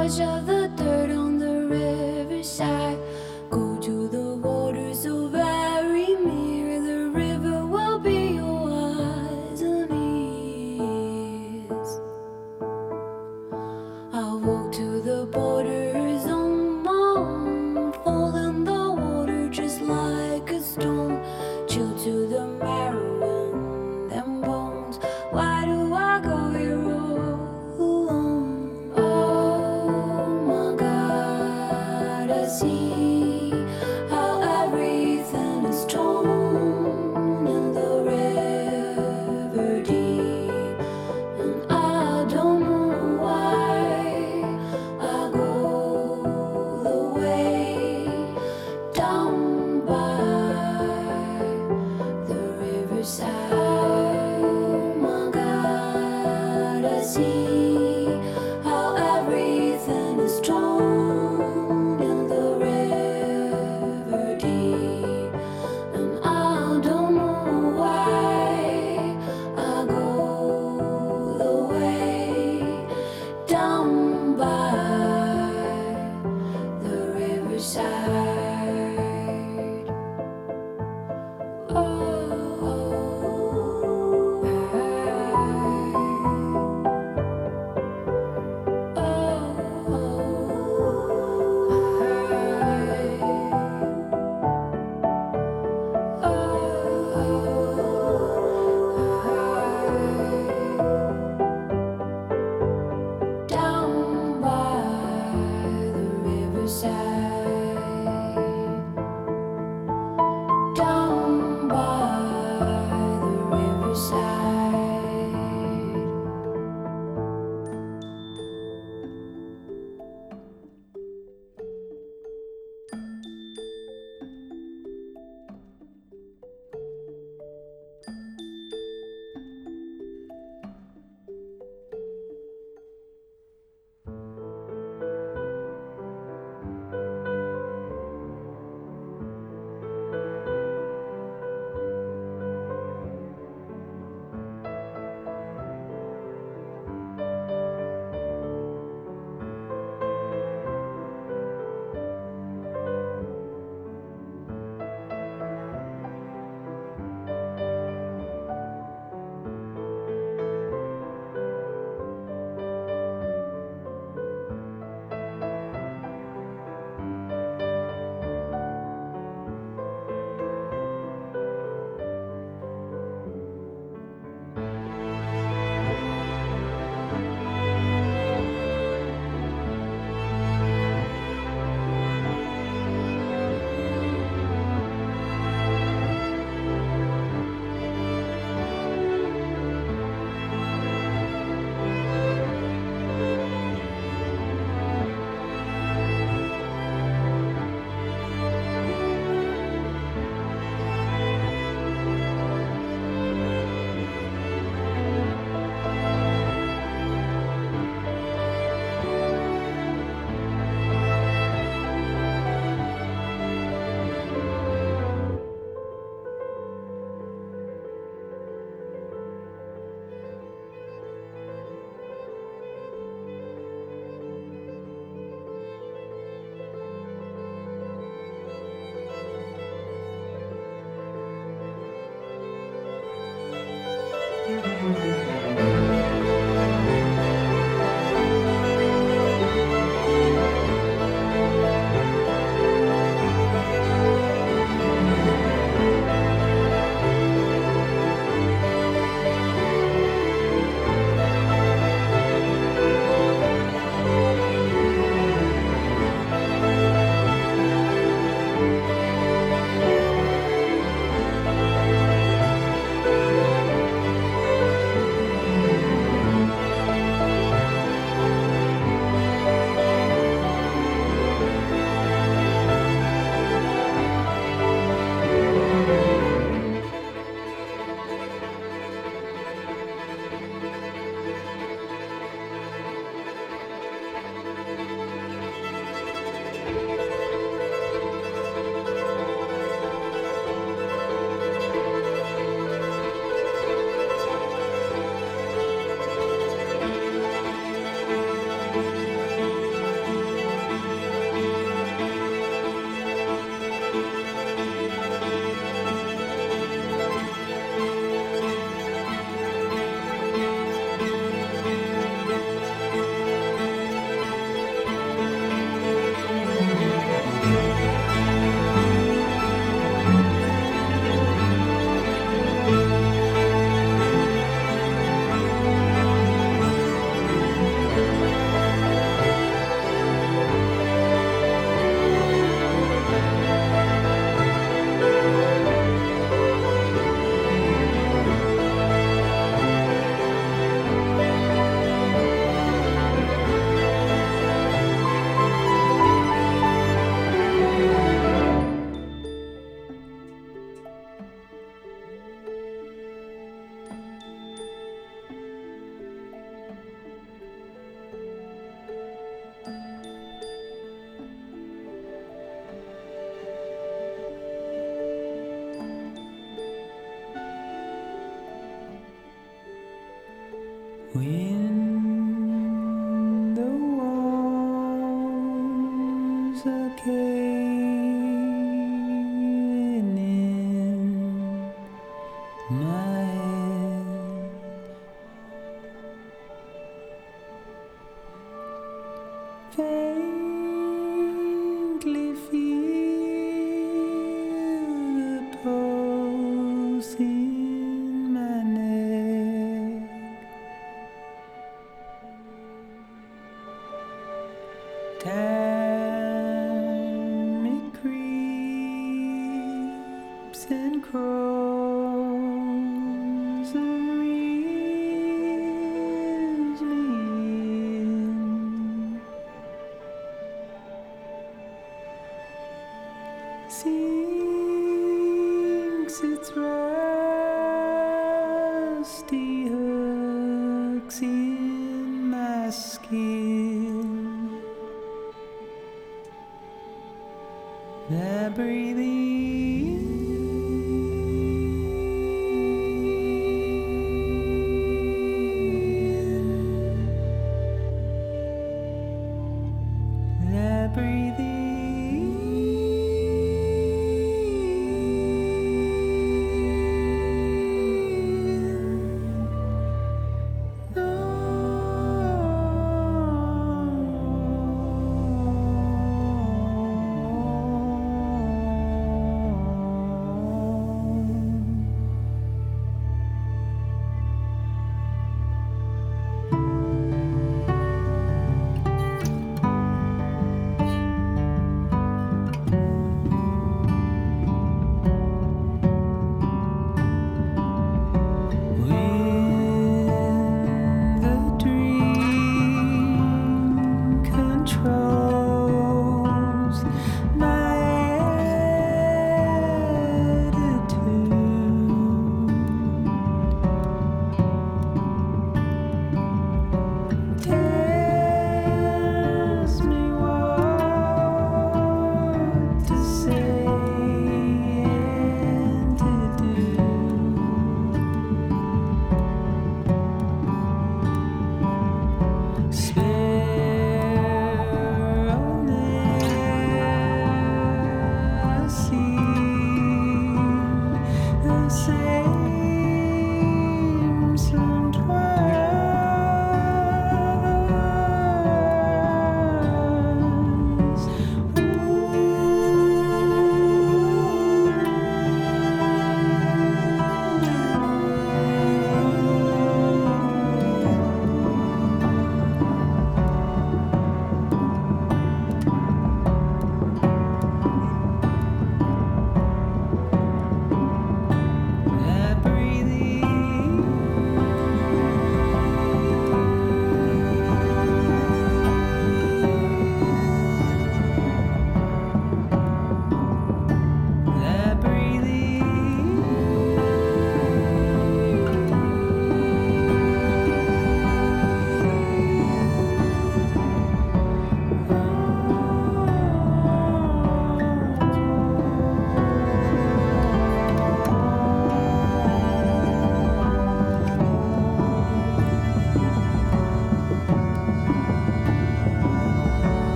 of the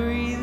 that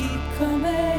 keep coming.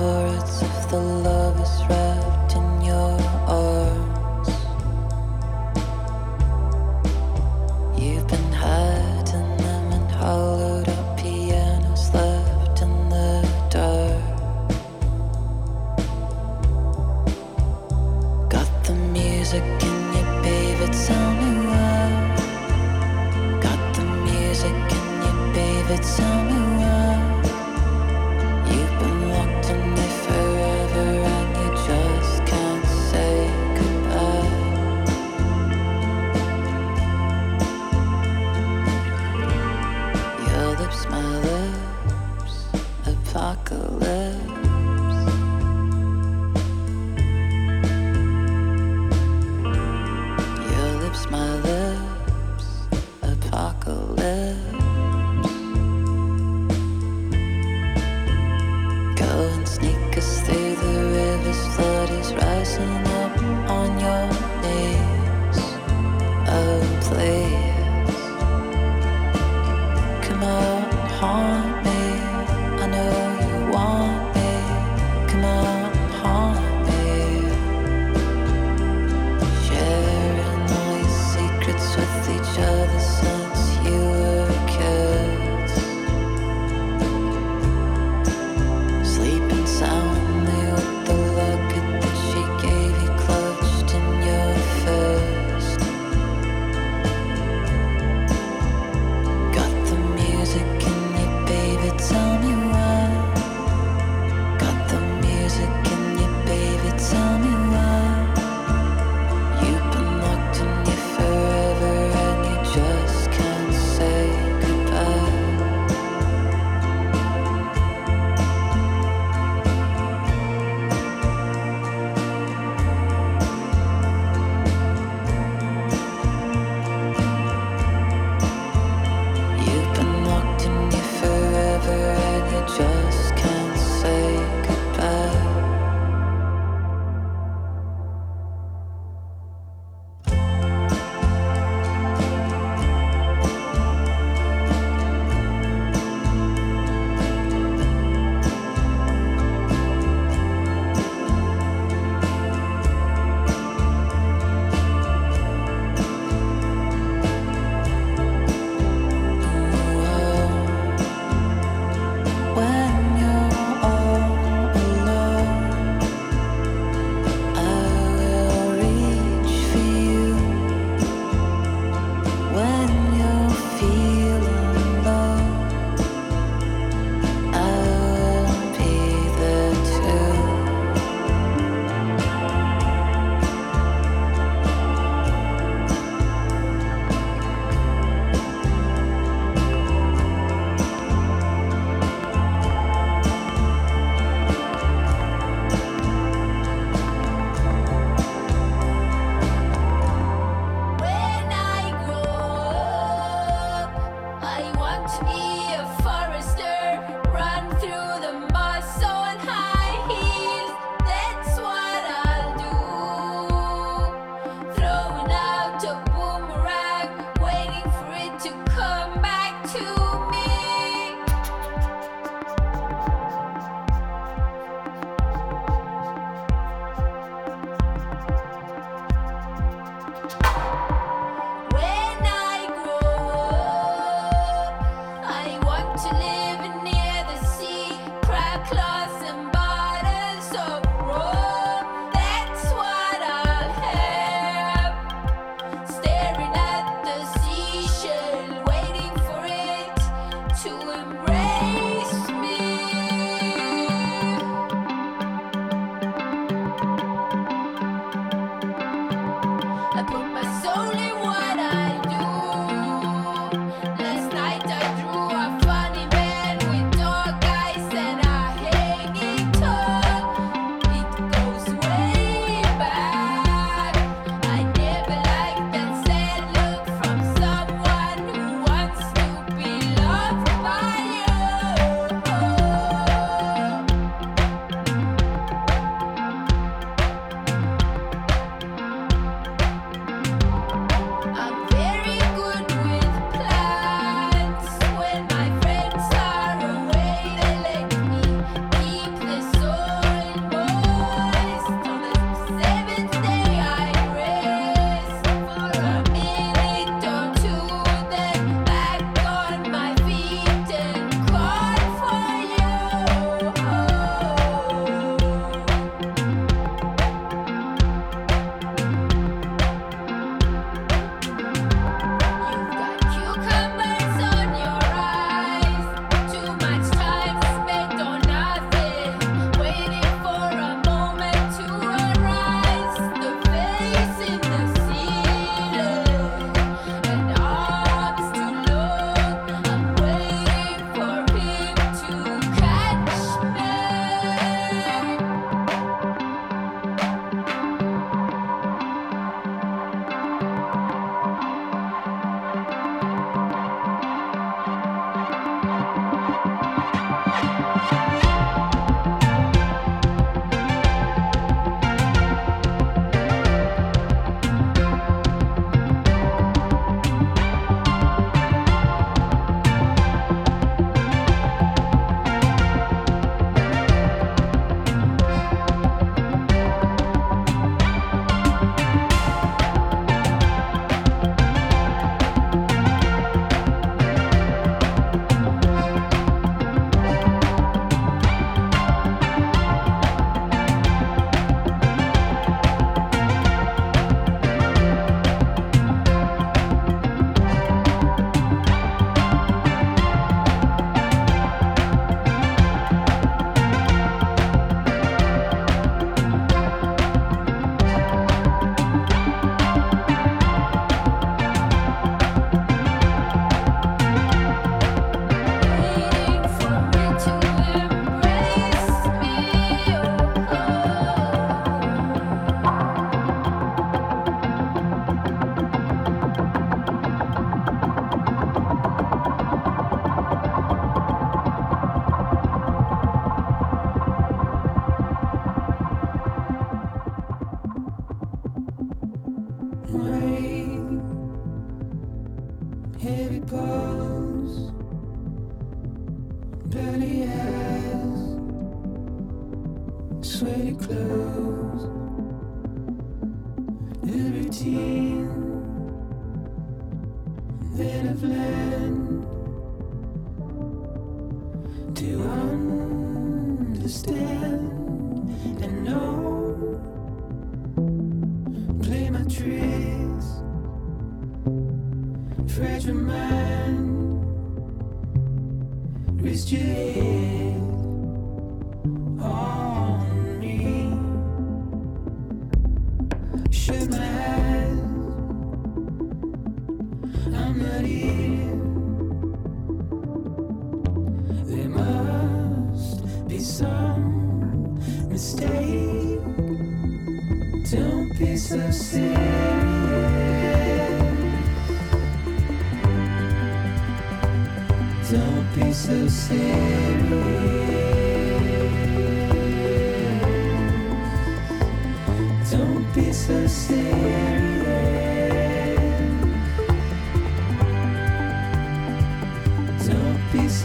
If it's only one,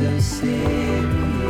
seu ser.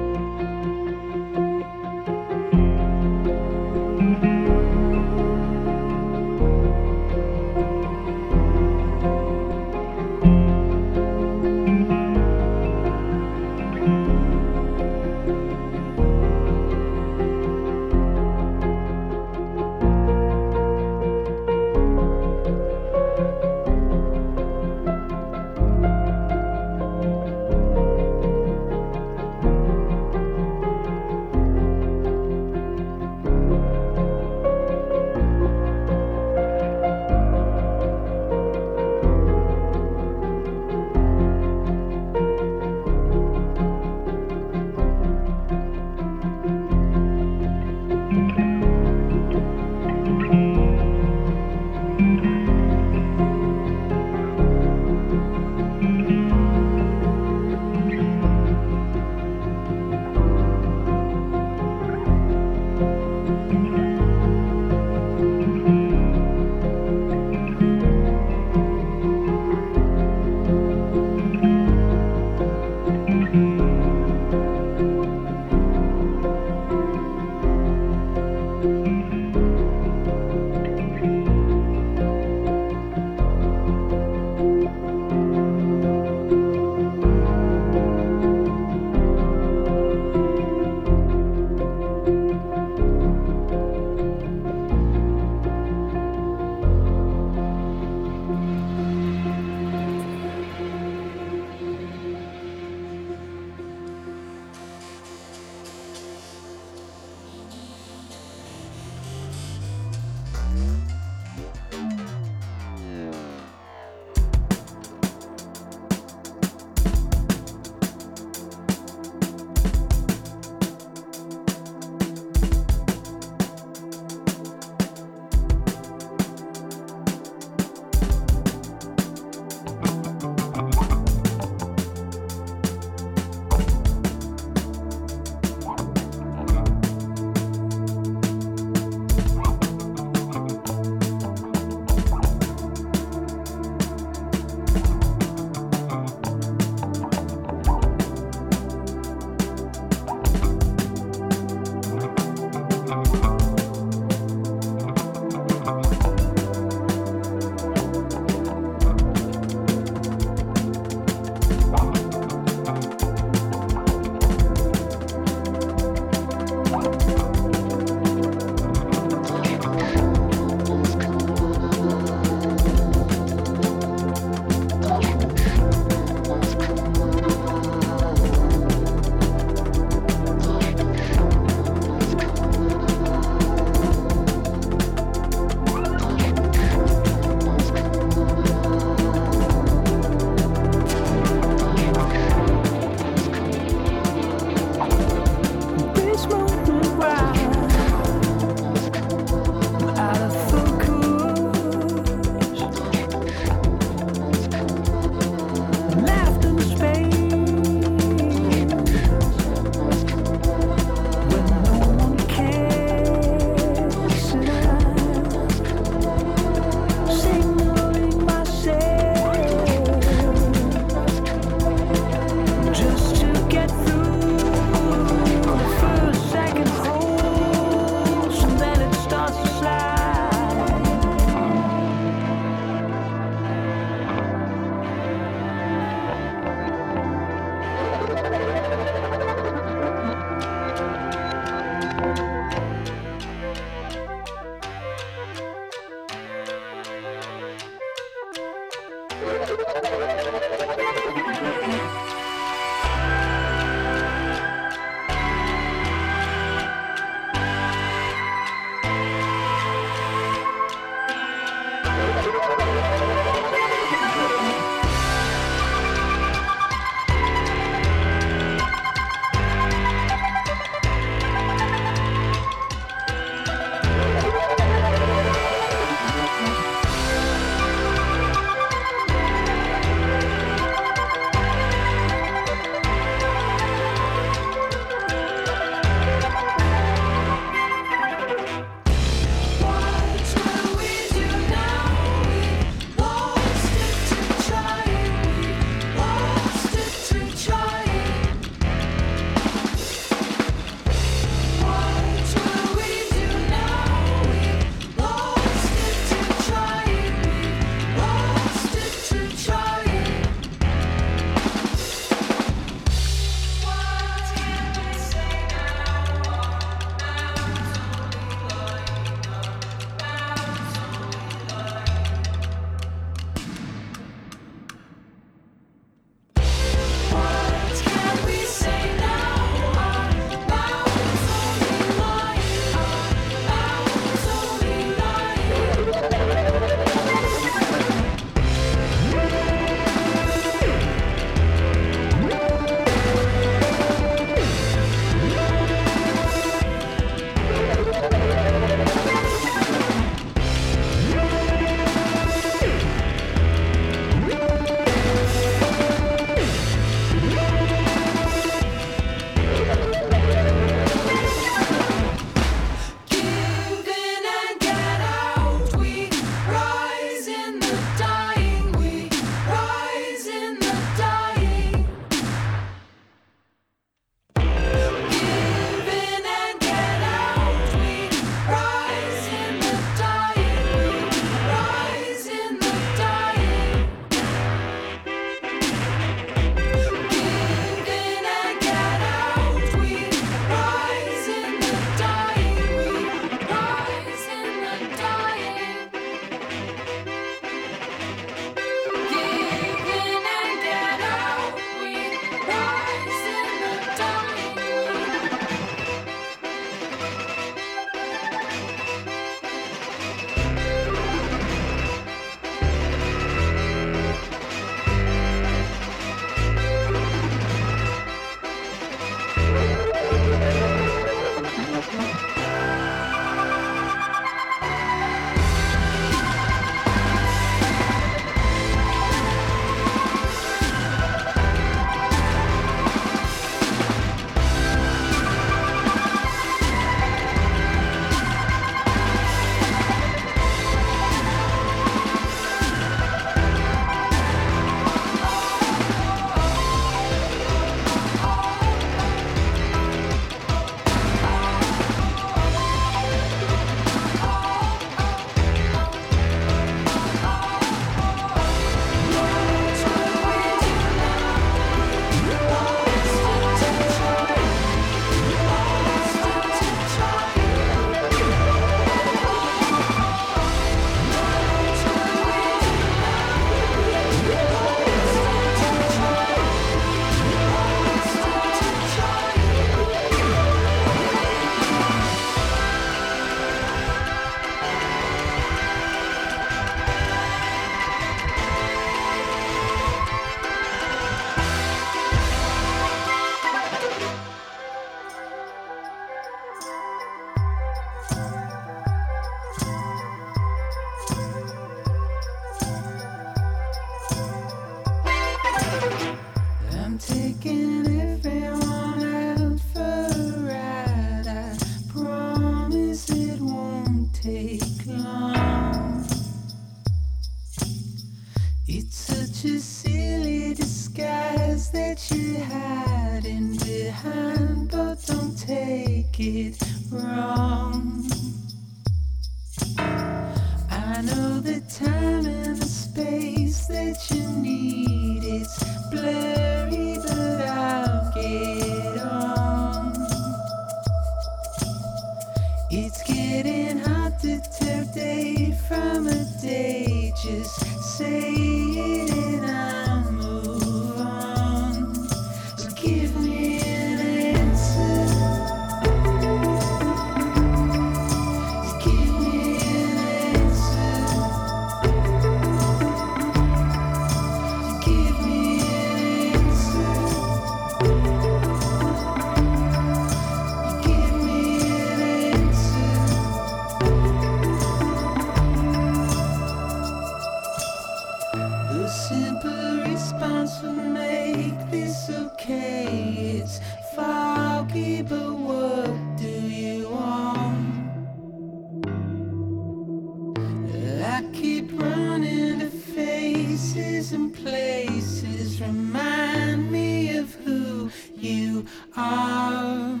Faces and places remind me of who you are.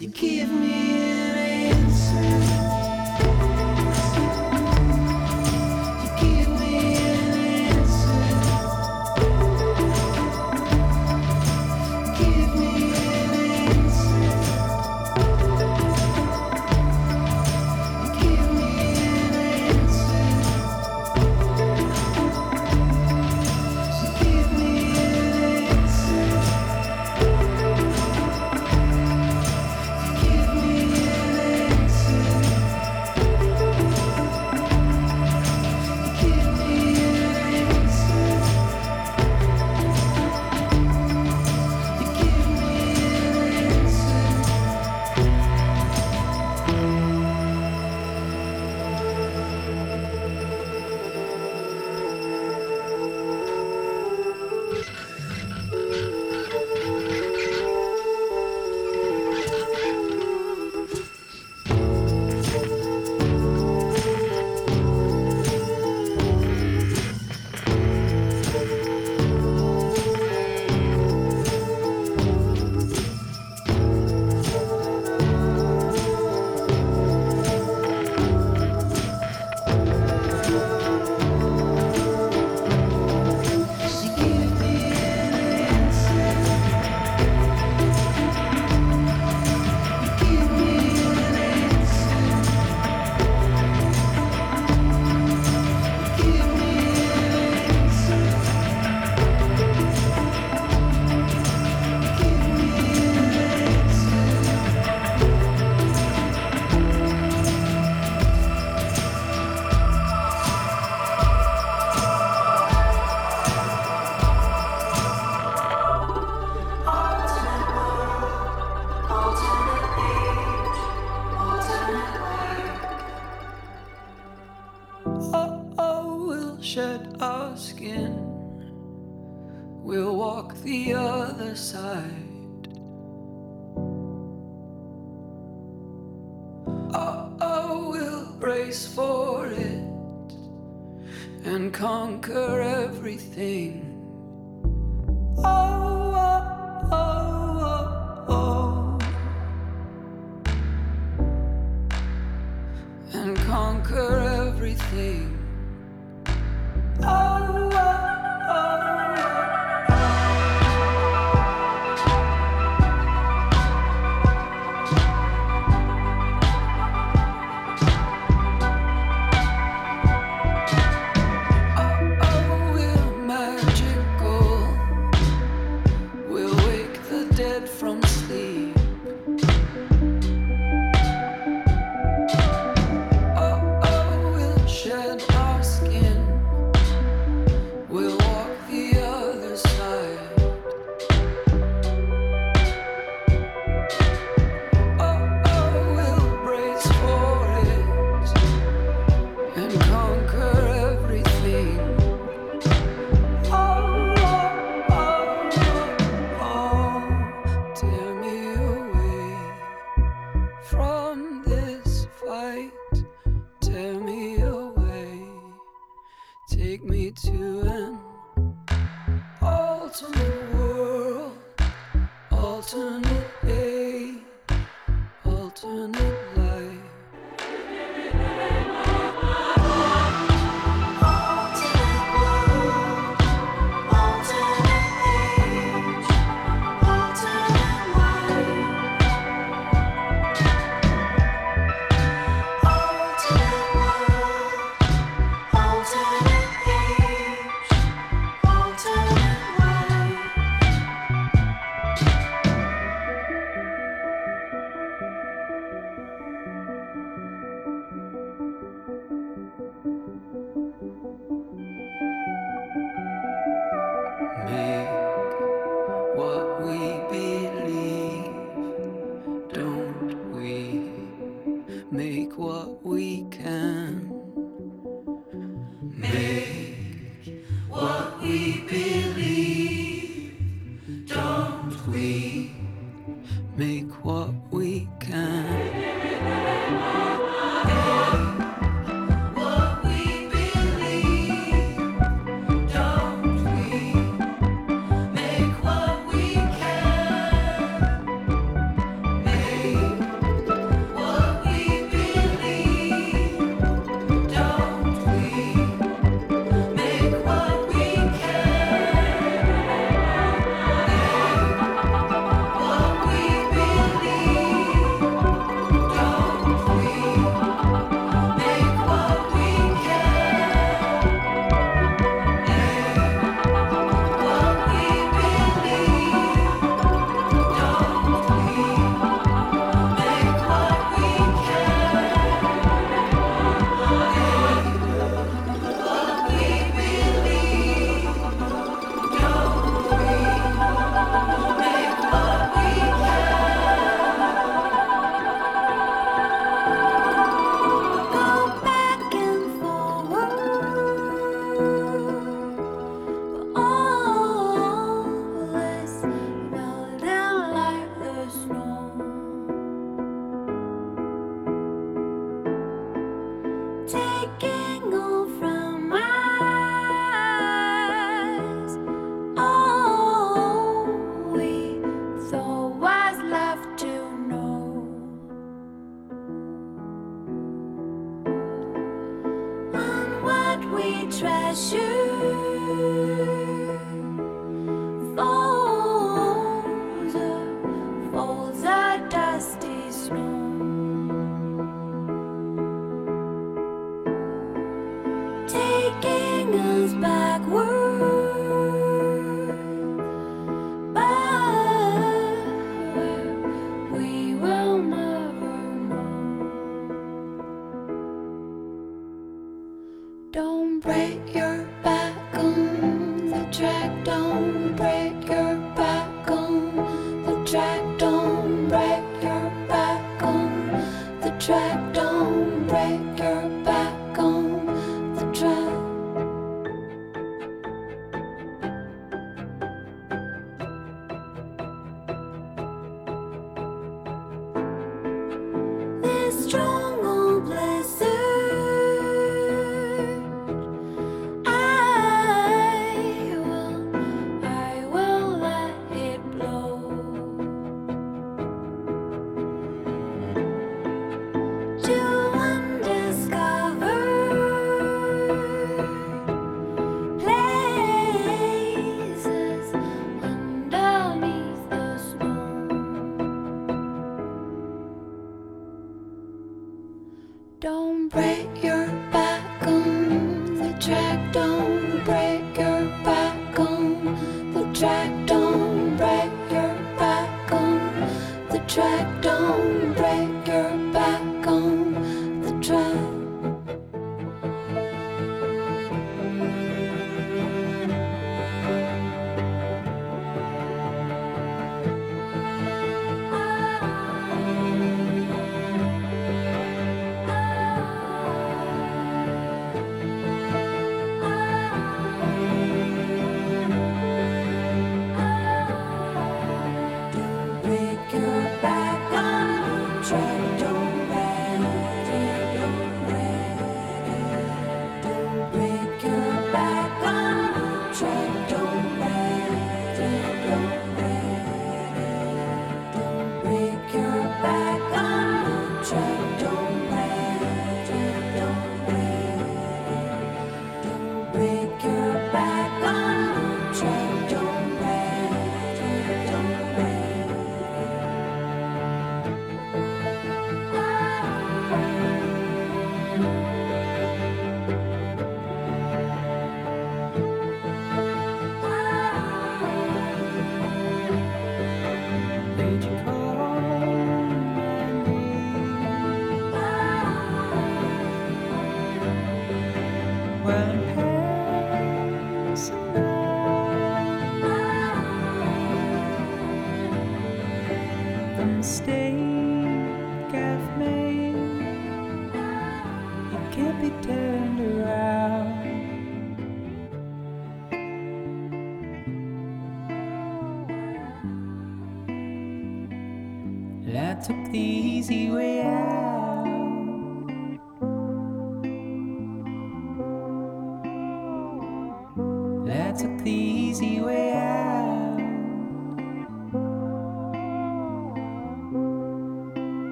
You give me an answer.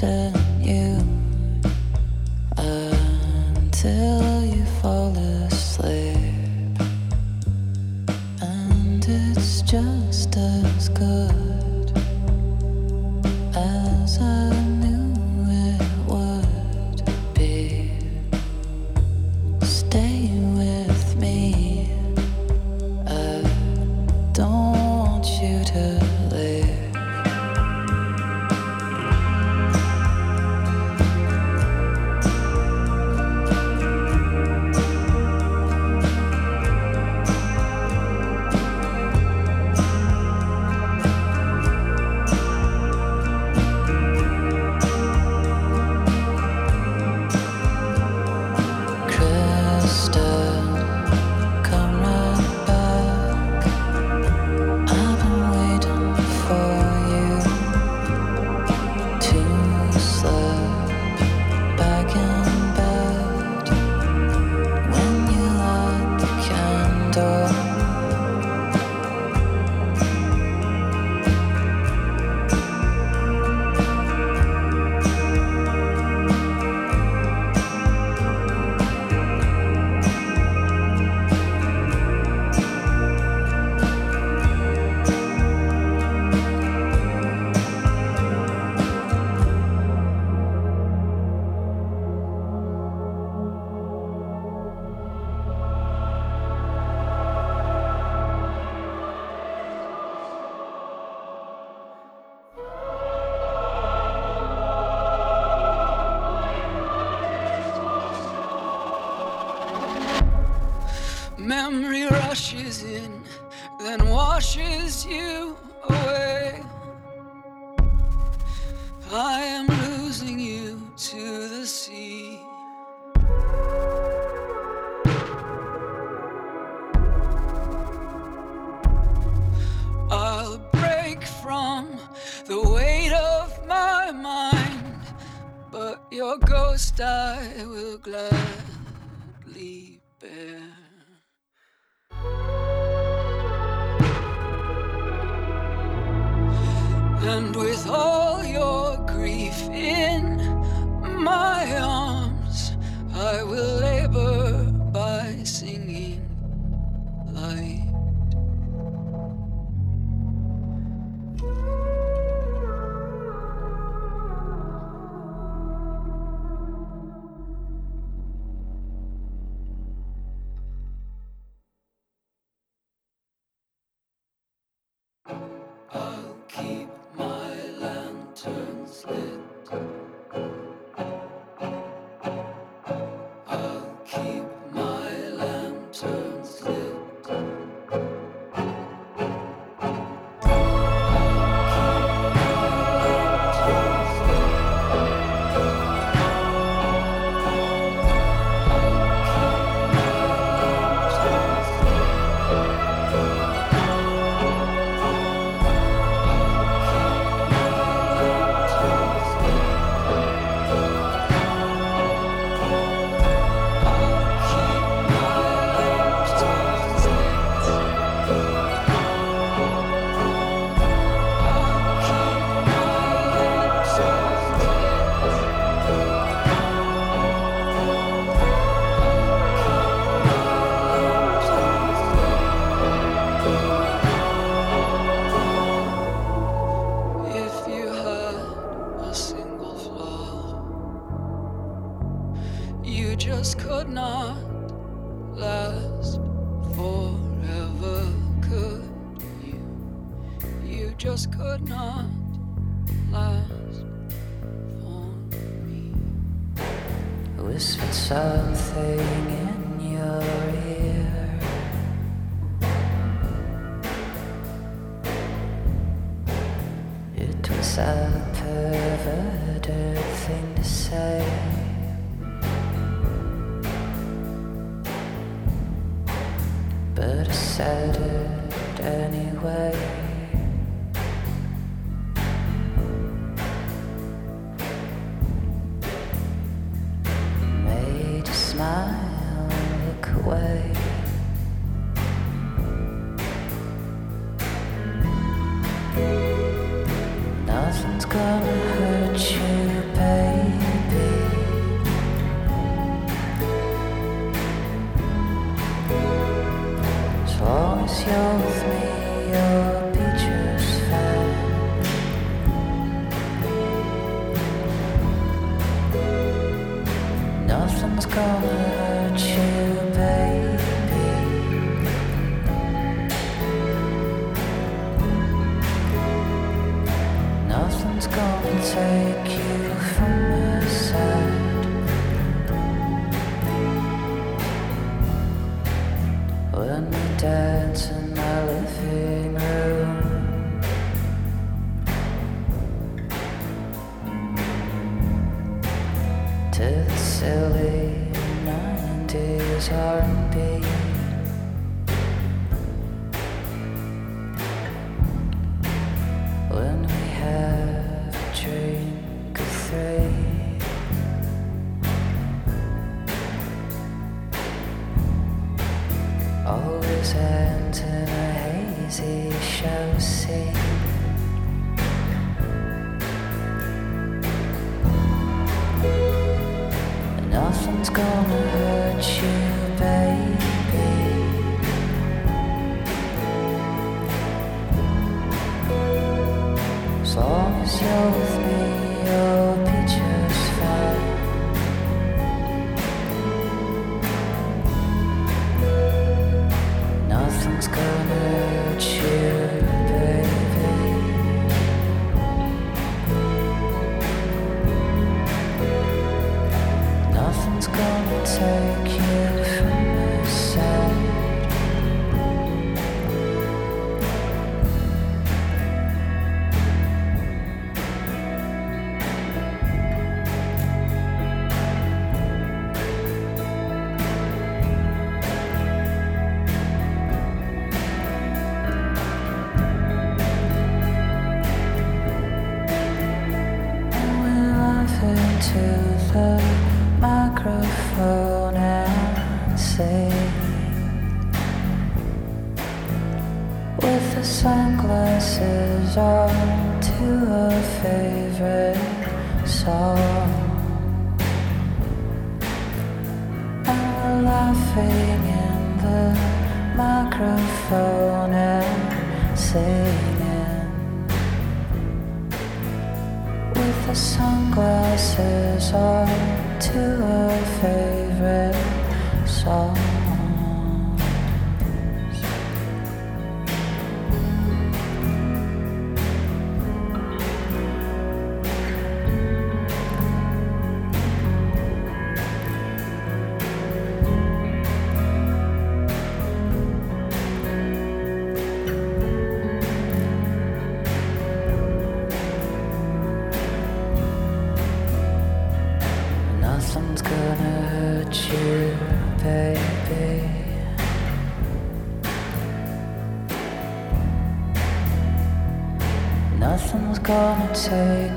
The The silly 90s R&B take